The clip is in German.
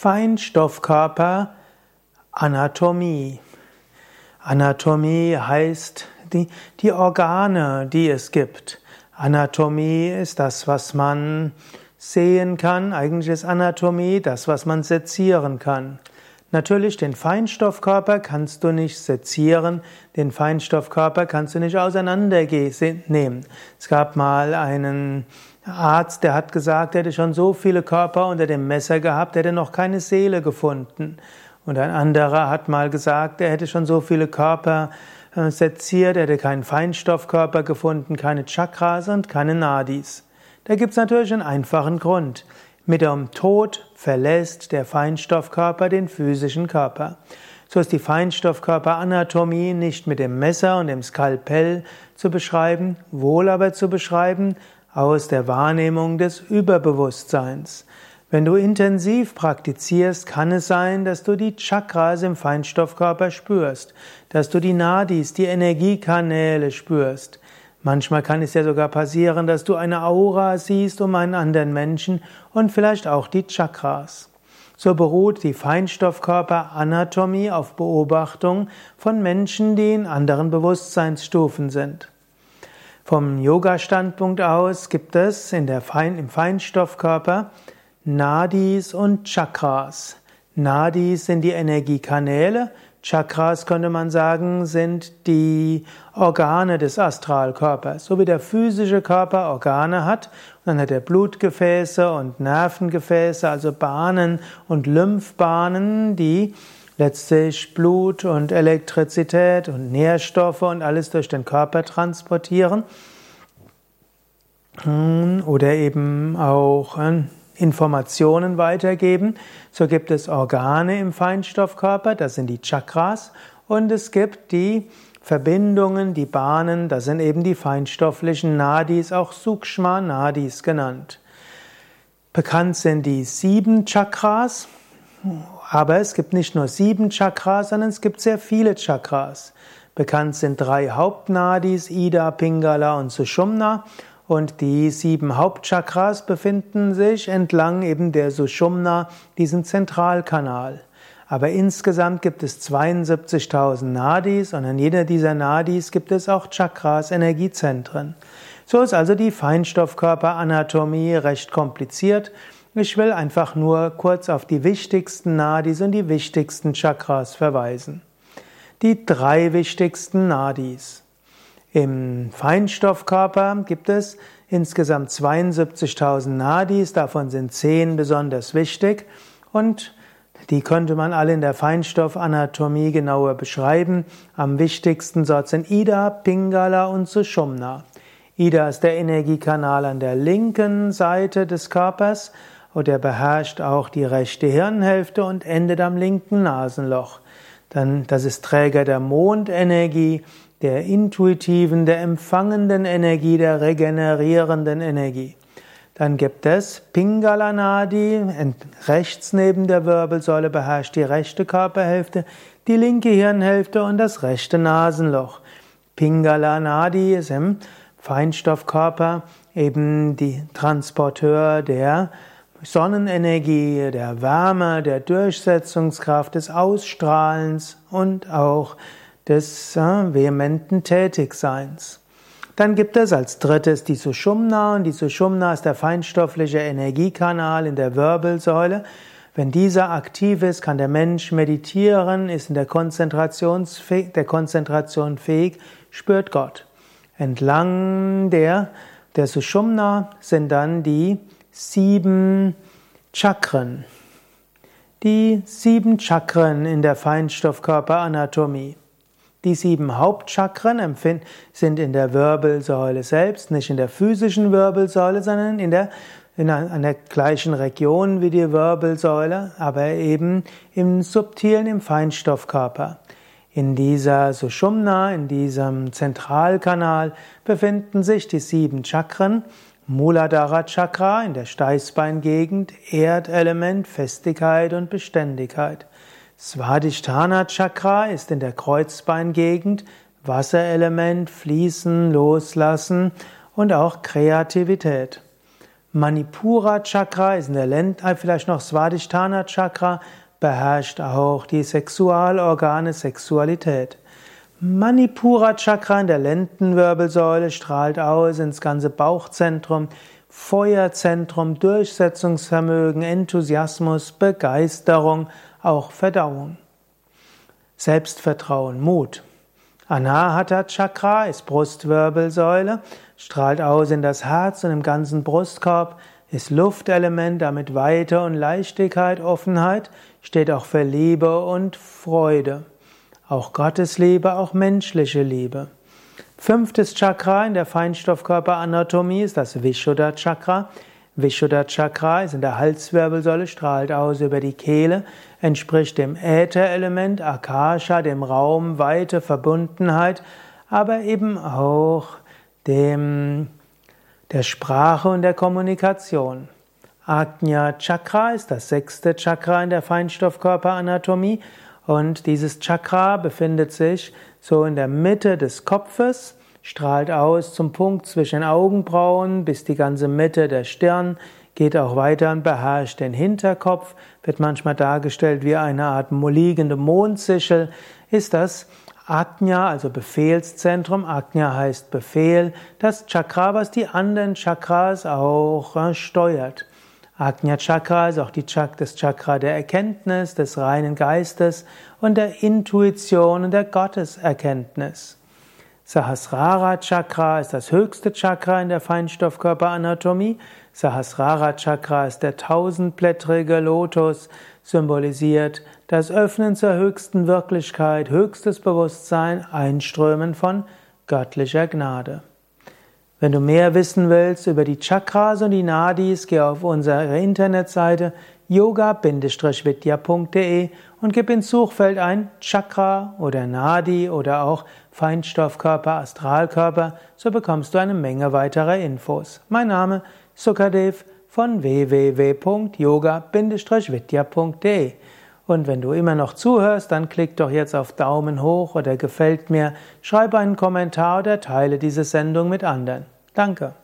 Feinstoffkörper Anatomie. Anatomie heißt die, die Organe, die es gibt. Anatomie ist das, was man sehen kann. Eigentlich ist Anatomie das, was man sezieren kann. Natürlich, den Feinstoffkörper kannst du nicht sezieren, den Feinstoffkörper kannst du nicht auseinandernehmen. Es gab mal einen Arzt, der hat gesagt, er hätte schon so viele Körper unter dem Messer gehabt, er hätte noch keine Seele gefunden. Und ein anderer hat mal gesagt, er hätte schon so viele Körper äh, seziert, er hätte keinen Feinstoffkörper gefunden, keine Chakras und keine Nadis. Da gibt es natürlich einen einfachen Grund. Mit dem Tod verlässt der Feinstoffkörper den physischen Körper. So ist die Feinstoffkörperanatomie nicht mit dem Messer und dem Skalpell zu beschreiben, wohl aber zu beschreiben aus der Wahrnehmung des Überbewusstseins. Wenn du intensiv praktizierst, kann es sein, dass du die Chakras im Feinstoffkörper spürst, dass du die Nadis, die Energiekanäle spürst. Manchmal kann es ja sogar passieren, dass du eine Aura siehst um einen anderen Menschen und vielleicht auch die Chakras. So beruht die Feinstoffkörperanatomie auf Beobachtung von Menschen, die in anderen Bewusstseinsstufen sind. Vom Yoga-Standpunkt aus gibt es in der Fein, im Feinstoffkörper Nadis und Chakras. Nadis sind die Energiekanäle, Chakras könnte man sagen, sind die Organe des Astralkörpers. So wie der physische Körper Organe hat, dann hat er Blutgefäße und Nervengefäße, also Bahnen und Lymphbahnen, die letztlich Blut und Elektrizität und Nährstoffe und alles durch den Körper transportieren. Oder eben auch Informationen weitergeben. So gibt es Organe im Feinstoffkörper, das sind die Chakras, und es gibt die Verbindungen, die Bahnen, das sind eben die feinstofflichen Nadis, auch Sukshma Nadis genannt. Bekannt sind die sieben Chakras, aber es gibt nicht nur sieben Chakras, sondern es gibt sehr viele Chakras. Bekannt sind drei Hauptnadis, Ida, Pingala und Sushumna. Und die sieben Hauptchakras befinden sich entlang eben der Sushumna, diesen Zentralkanal. Aber insgesamt gibt es 72.000 Nadis und an jeder dieser Nadis gibt es auch Chakras, Energiezentren. So ist also die Feinstoffkörperanatomie recht kompliziert. Ich will einfach nur kurz auf die wichtigsten Nadis und die wichtigsten Chakras verweisen. Die drei wichtigsten Nadis. Im Feinstoffkörper gibt es insgesamt 72.000 Nadis, davon sind 10 besonders wichtig und die könnte man alle in der Feinstoffanatomie genauer beschreiben. Am wichtigsten sind Ida, Pingala und Sushumna. Ida ist der Energiekanal an der linken Seite des Körpers und er beherrscht auch die rechte Hirnhälfte und endet am linken Nasenloch. Dann, das ist Träger der Mondenergie, der intuitiven, der empfangenden Energie, der regenerierenden Energie. Dann gibt es Pingala Nadi, rechts neben der Wirbelsäule beherrscht die rechte Körperhälfte, die linke Hirnhälfte und das rechte Nasenloch. Pingala Nadi ist im Feinstoffkörper eben die Transporteur der Sonnenenergie, der Wärme, der Durchsetzungskraft, des Ausstrahlens und auch des äh, vehementen Tätigseins. Dann gibt es als drittes die Sushumna und die Sushumna ist der feinstoffliche Energiekanal in der Wirbelsäule. Wenn dieser aktiv ist, kann der Mensch meditieren, ist in der, der Konzentration fähig, spürt Gott. Entlang der, der Sushumna sind dann die sieben Chakren. Die sieben Chakren in der Feinstoffkörperanatomie. Die sieben Hauptchakren sind in der Wirbelsäule selbst, nicht in der physischen Wirbelsäule, sondern in der, in einer gleichen Region wie die Wirbelsäule, aber eben im subtilen, im Feinstoffkörper. In dieser Sushumna, in diesem Zentralkanal befinden sich die sieben Chakren. Muladhara Chakra in der Steißbeingegend, Erdelement, Festigkeit und Beständigkeit. Svadhisthana Chakra ist in der Kreuzbeingegend, Wasserelement, Fließen, Loslassen und auch Kreativität. Manipura Chakra ist in der Lend, vielleicht noch Svadhisthana Chakra, beherrscht auch die Sexualorgane, Sexualität. Manipura Chakra in der Lendenwirbelsäule strahlt aus ins ganze Bauchzentrum, Feuerzentrum, Durchsetzungsvermögen, Enthusiasmus, Begeisterung, auch Verdauung. Selbstvertrauen, Mut. Anahata Chakra ist Brustwirbelsäule, strahlt aus in das Herz und im ganzen Brustkorb, ist Luftelement, damit Weite und Leichtigkeit, Offenheit, steht auch für Liebe und Freude. Auch Gottesliebe, auch menschliche Liebe. Fünftes Chakra in der Feinstoffkörperanatomie ist das Vishuddha Chakra. Vishuddha Chakra ist in der Halswirbelsäule, strahlt aus über die Kehle, entspricht dem Ätherelement, Akasha, dem Raum, Weite, Verbundenheit, aber eben auch dem, der Sprache und der Kommunikation. Ajna Chakra ist das sechste Chakra in der Feinstoffkörperanatomie und dieses Chakra befindet sich so in der Mitte des Kopfes, strahlt aus zum Punkt zwischen Augenbrauen bis die ganze Mitte der Stirn, geht auch weiter und beherrscht den Hinterkopf, wird manchmal dargestellt wie eine Art liegende Mondsichel, ist das Ajna, also Befehlszentrum. Ajna heißt Befehl, das Chakra, was die anderen Chakras auch äh, steuert. Ajna Chakra ist auch die Chak das Chakra der Erkenntnis, des reinen Geistes und der Intuition und der Gotteserkenntnis. Sahasrara Chakra ist das höchste Chakra in der Feinstoffkörperanatomie. Sahasrara Chakra ist der tausendblättrige Lotus, symbolisiert das Öffnen zur höchsten Wirklichkeit, höchstes Bewusstsein, Einströmen von göttlicher Gnade. Wenn du mehr wissen willst über die Chakras und die Nadis, geh auf unsere Internetseite yoga-vidya.de und gib ins Suchfeld ein Chakra oder Nadi oder auch Feinstoffkörper, Astralkörper, so bekommst du eine Menge weiterer Infos. Mein Name Sukadev von www.yoga-vidya.de und wenn du immer noch zuhörst, dann klick doch jetzt auf Daumen hoch oder gefällt mir, schreibe einen Kommentar oder teile diese Sendung mit anderen. Danke.